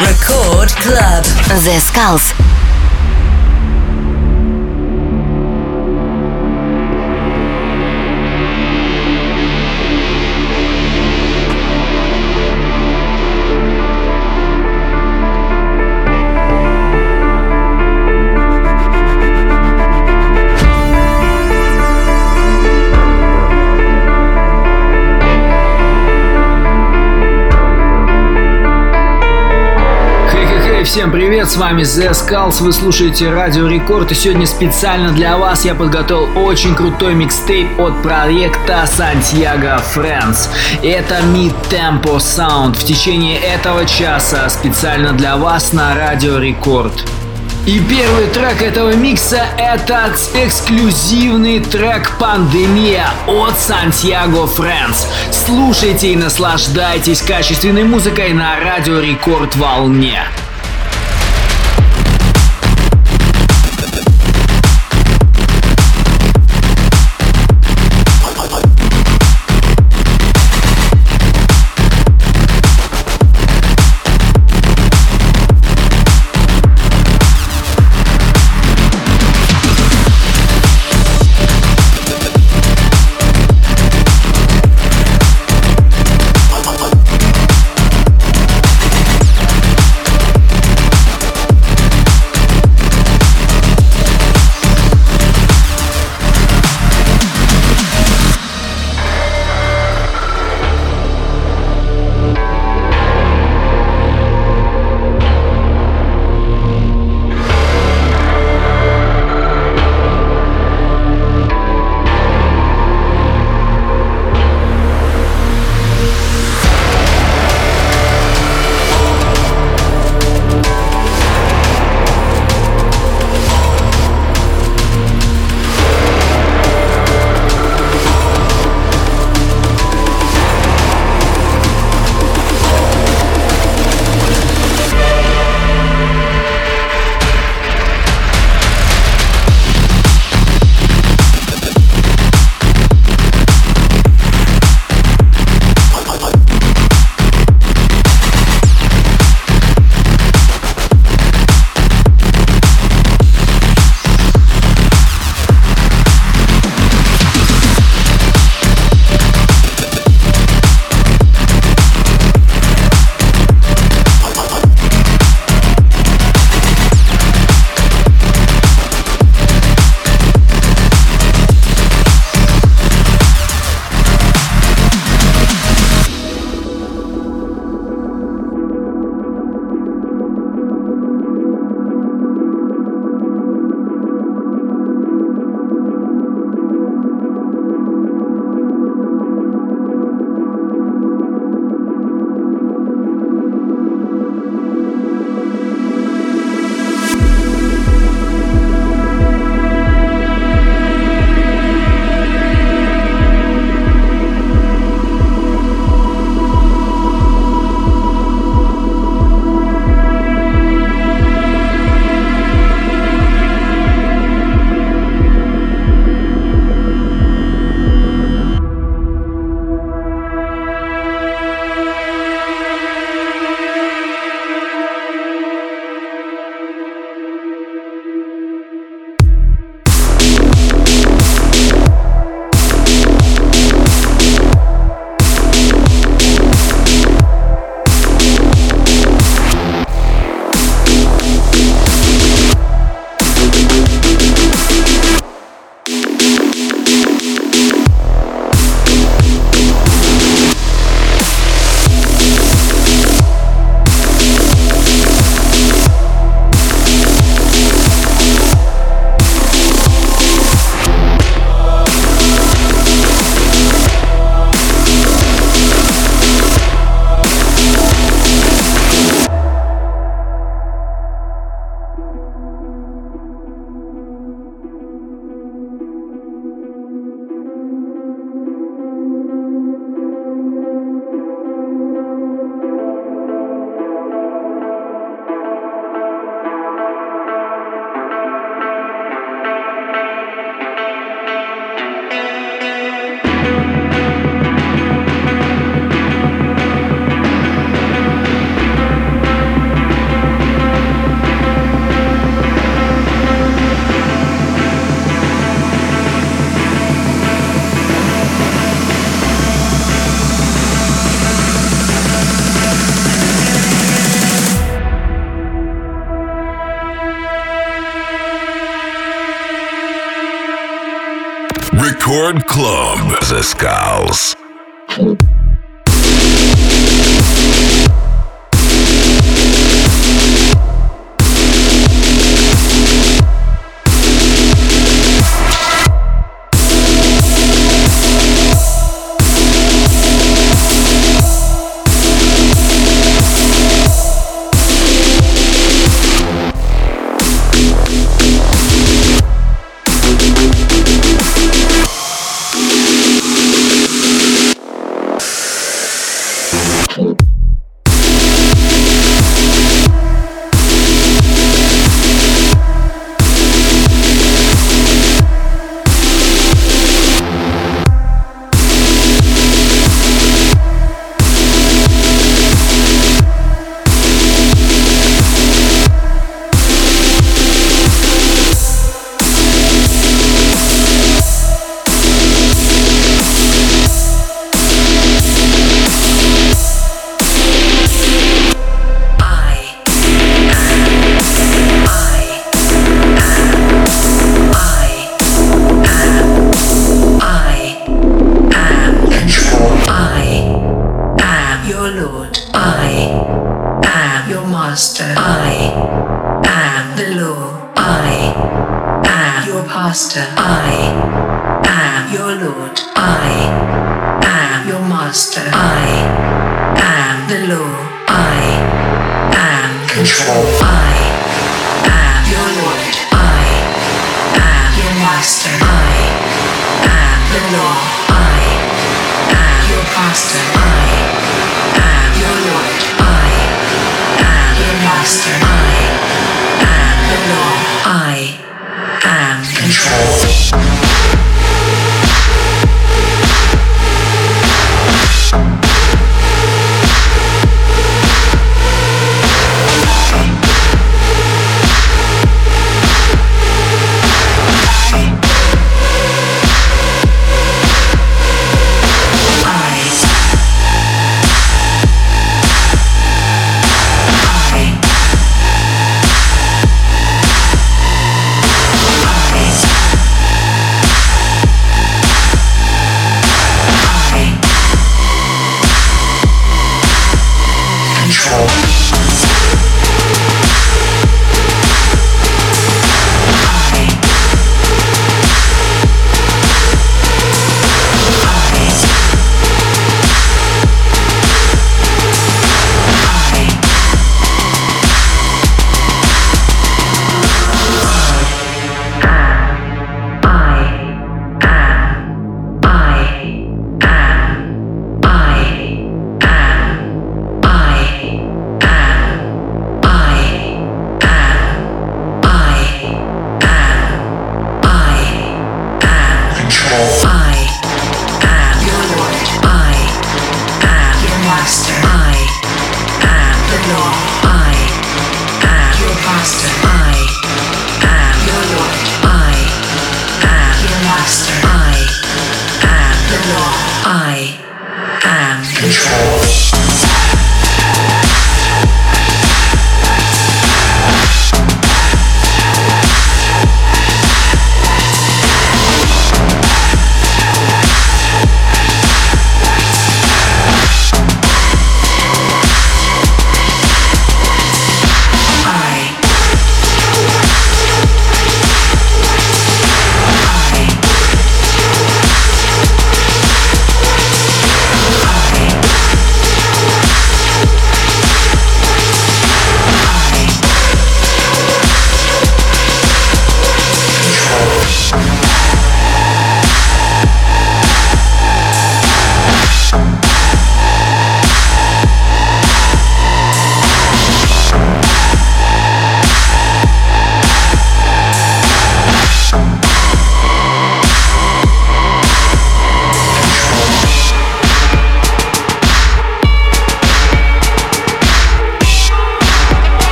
Record Club. The Skulls. Всем привет, с вами The Skulls, вы слушаете Радио Рекорд и сегодня специально для вас я подготовил очень крутой микстейп от проекта Santiago Friends. Это Mid Tempo Sound в течение этого часа специально для вас на Радио Рекорд. И первый трек этого микса это эксклюзивный трек «Пандемия» от Santiago Friends. Слушайте и наслаждайтесь качественной музыкой на Радио Рекорд волне.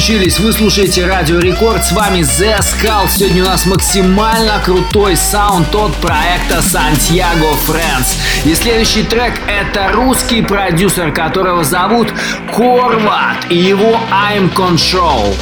Подключились, вы слушаете Радио Рекорд, с вами The Skull. Сегодня у нас максимально крутой саунд от проекта Santiago Friends. И следующий трек это русский продюсер, которого зовут Корват и его I'm Control.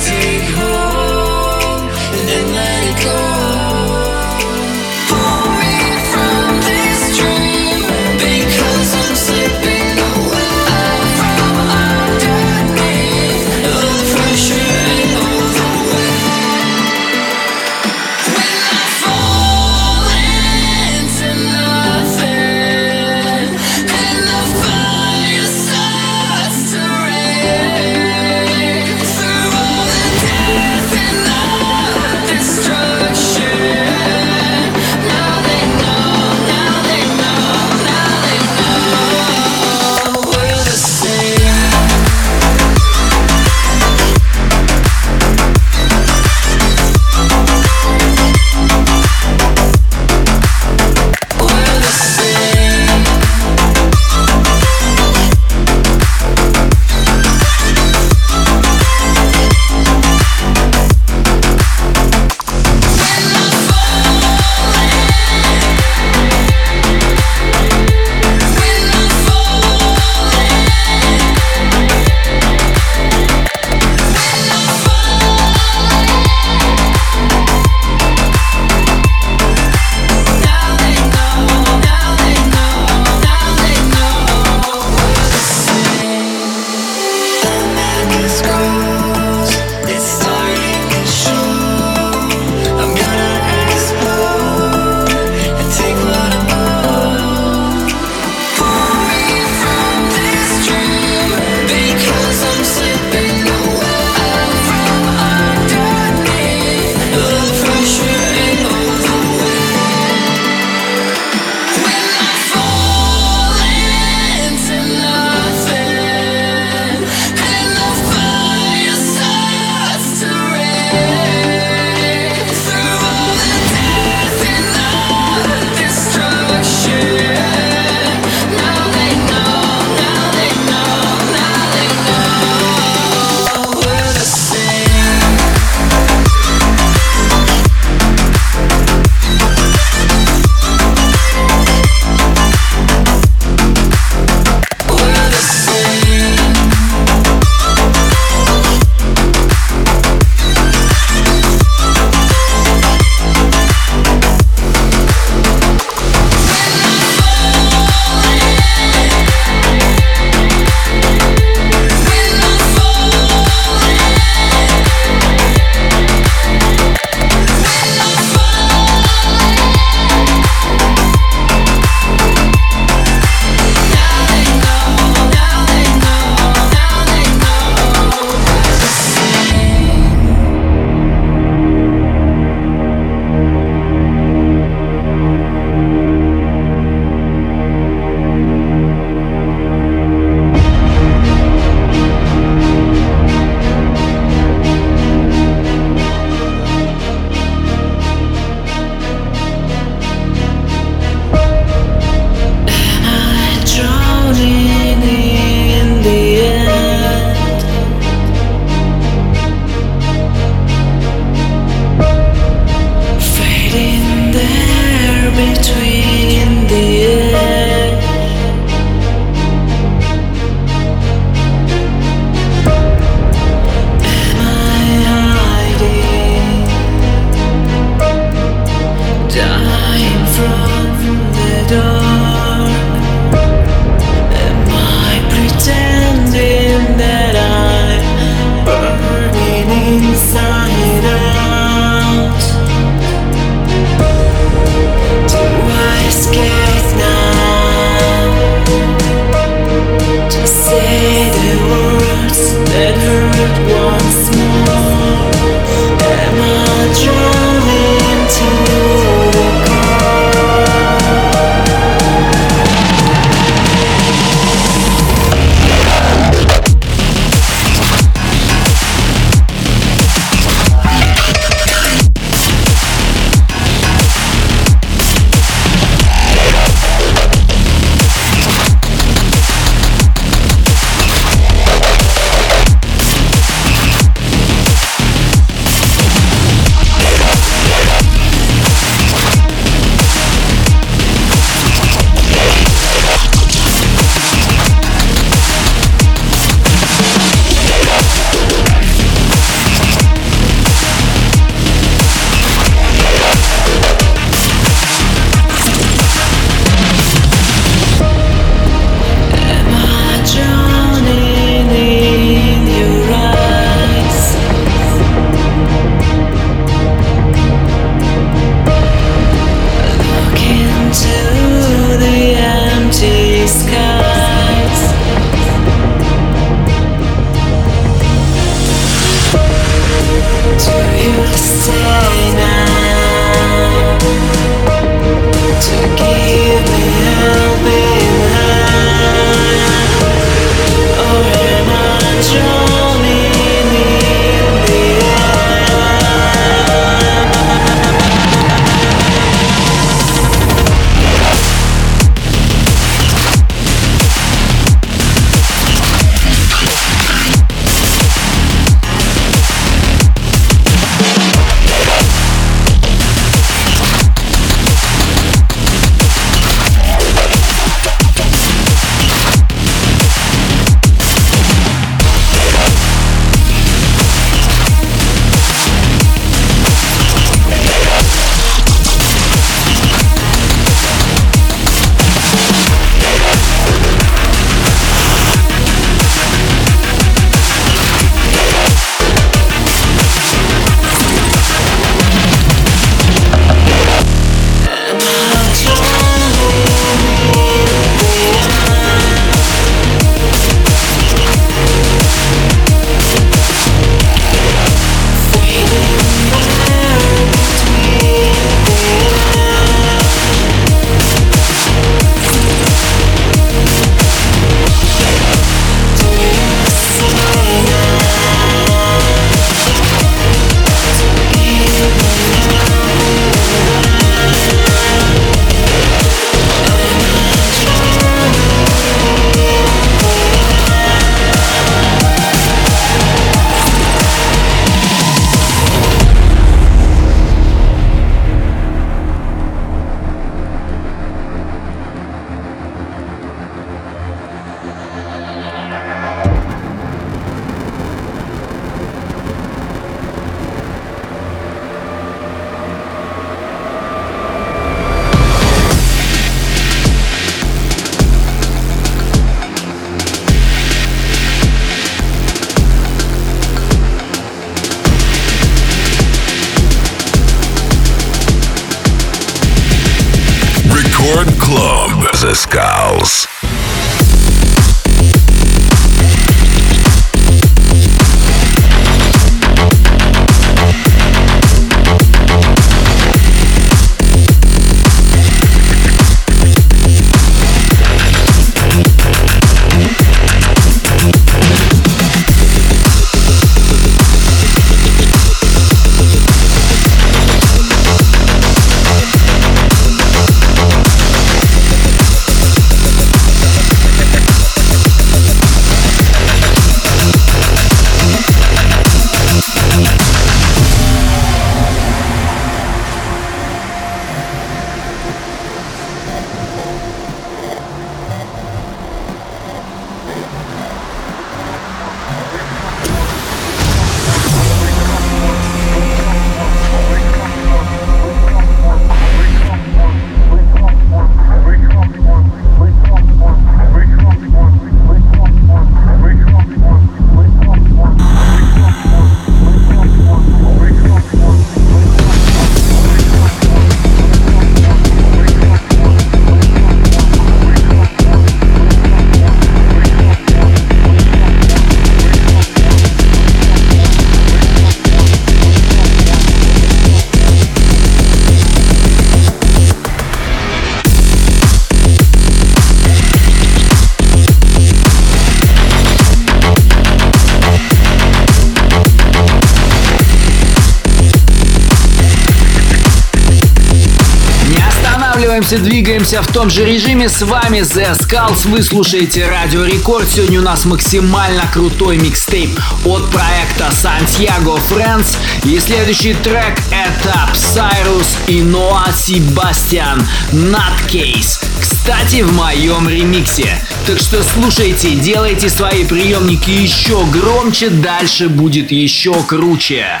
Двигаемся, двигаемся в том же режиме. С вами The Skulls. Вы слушаете Радио Рекорд. Сегодня у нас максимально крутой микстейп от проекта Santiago Friends. И следующий трек это Psyrus и Noah Sebastian Nutcase. Кстати, в моем ремиксе. Так что слушайте, делайте свои приемники еще громче, дальше будет еще круче.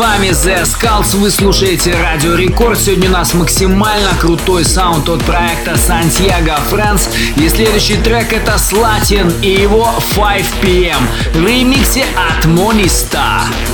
Вами The Skulls. Вы слушаете Радио Рекорд. Сегодня у нас максимально крутой саунд от проекта Santiago France. И следующий трек это Slatin и его 5 PM в ремиксе от Monista. sipping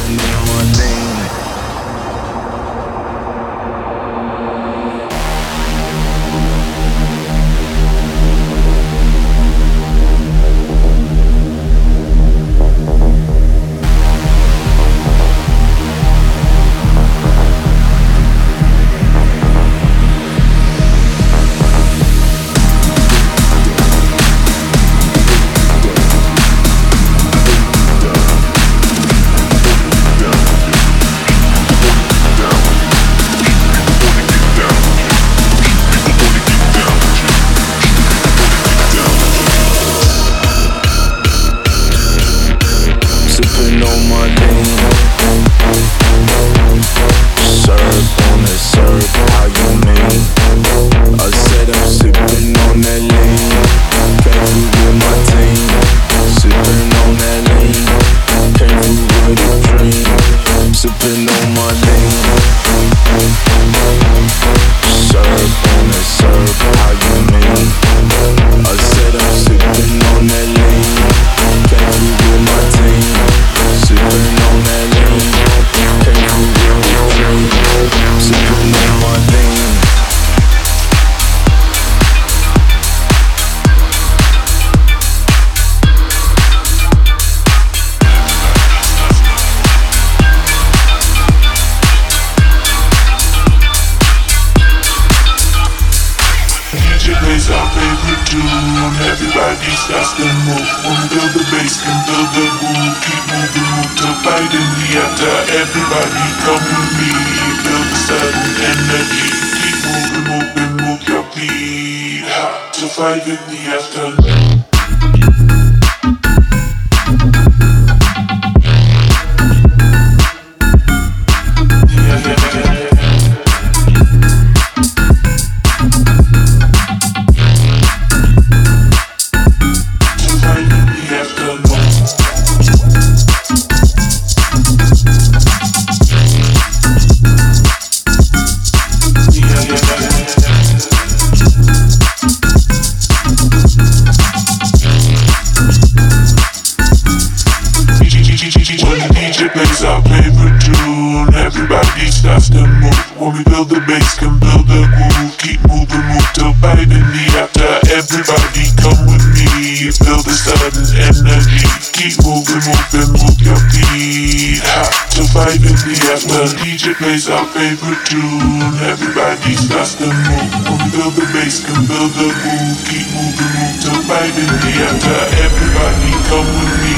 plays our favorite tune. Everybody starts to move. When build the bass, can build the groove. Keep moving, move to fight in the after. Everybody come with me.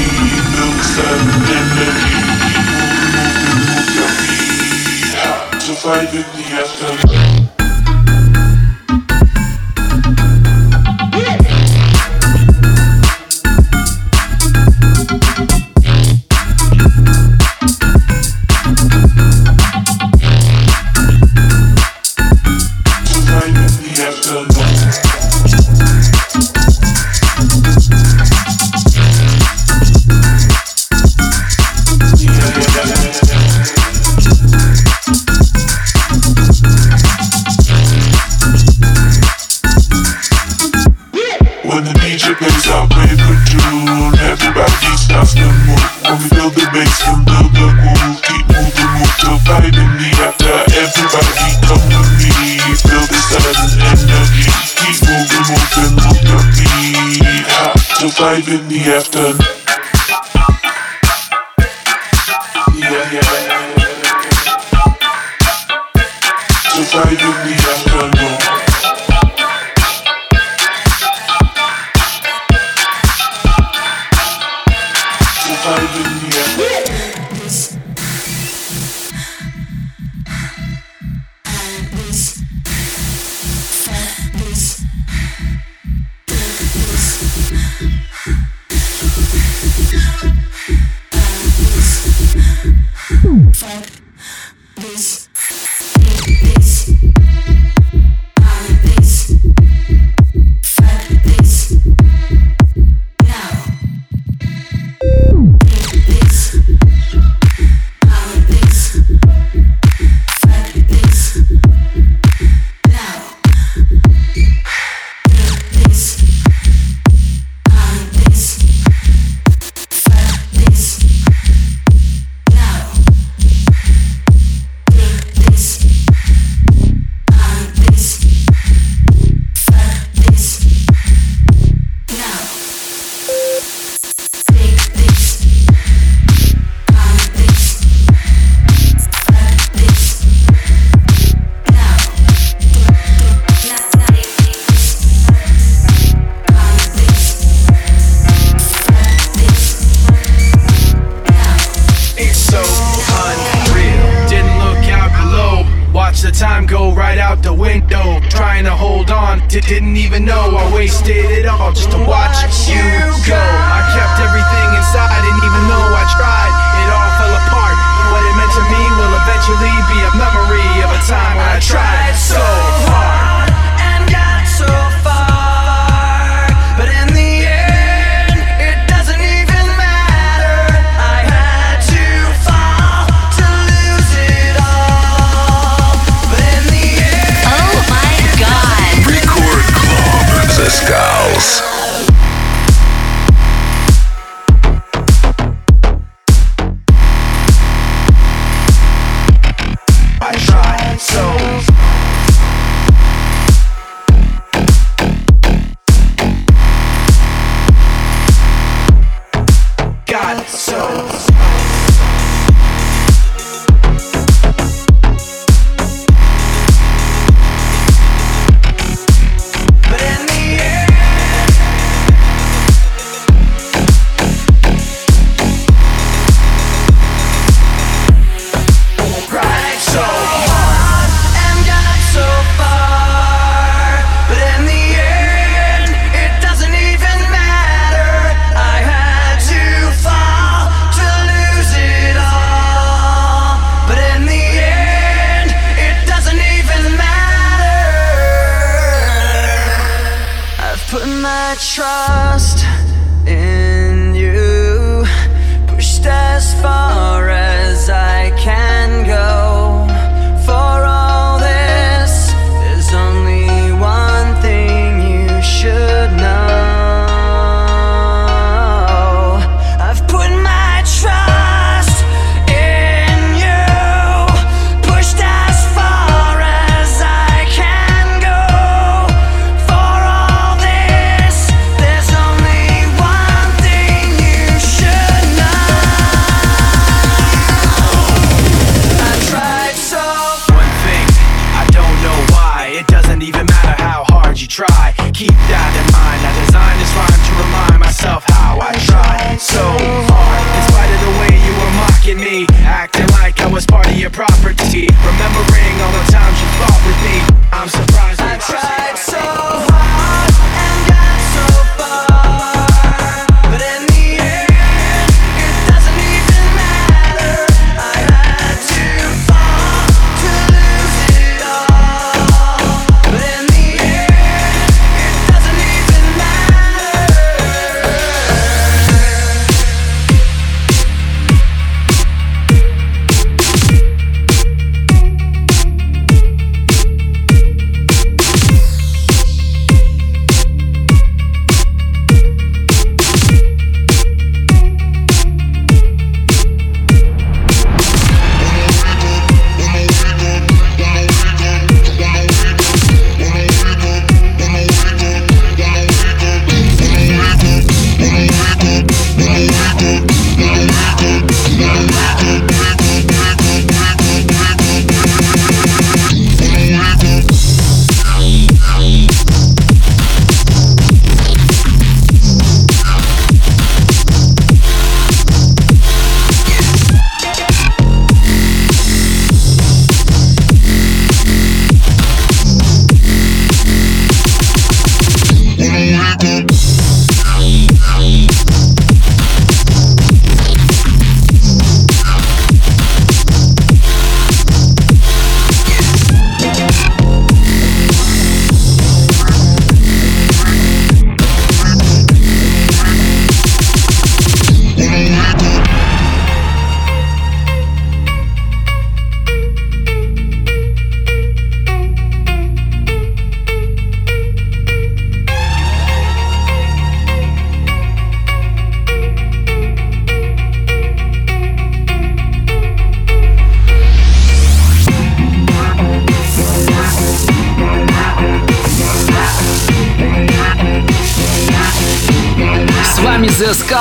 Build the sudden energy. Keep moving, moving, move your feet. To fight in the after. In the afternoon.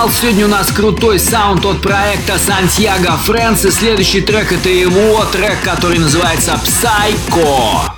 Скал. Сегодня у нас крутой саунд от проекта Santiago Friends. И следующий трек это его трек, который называется Psycho.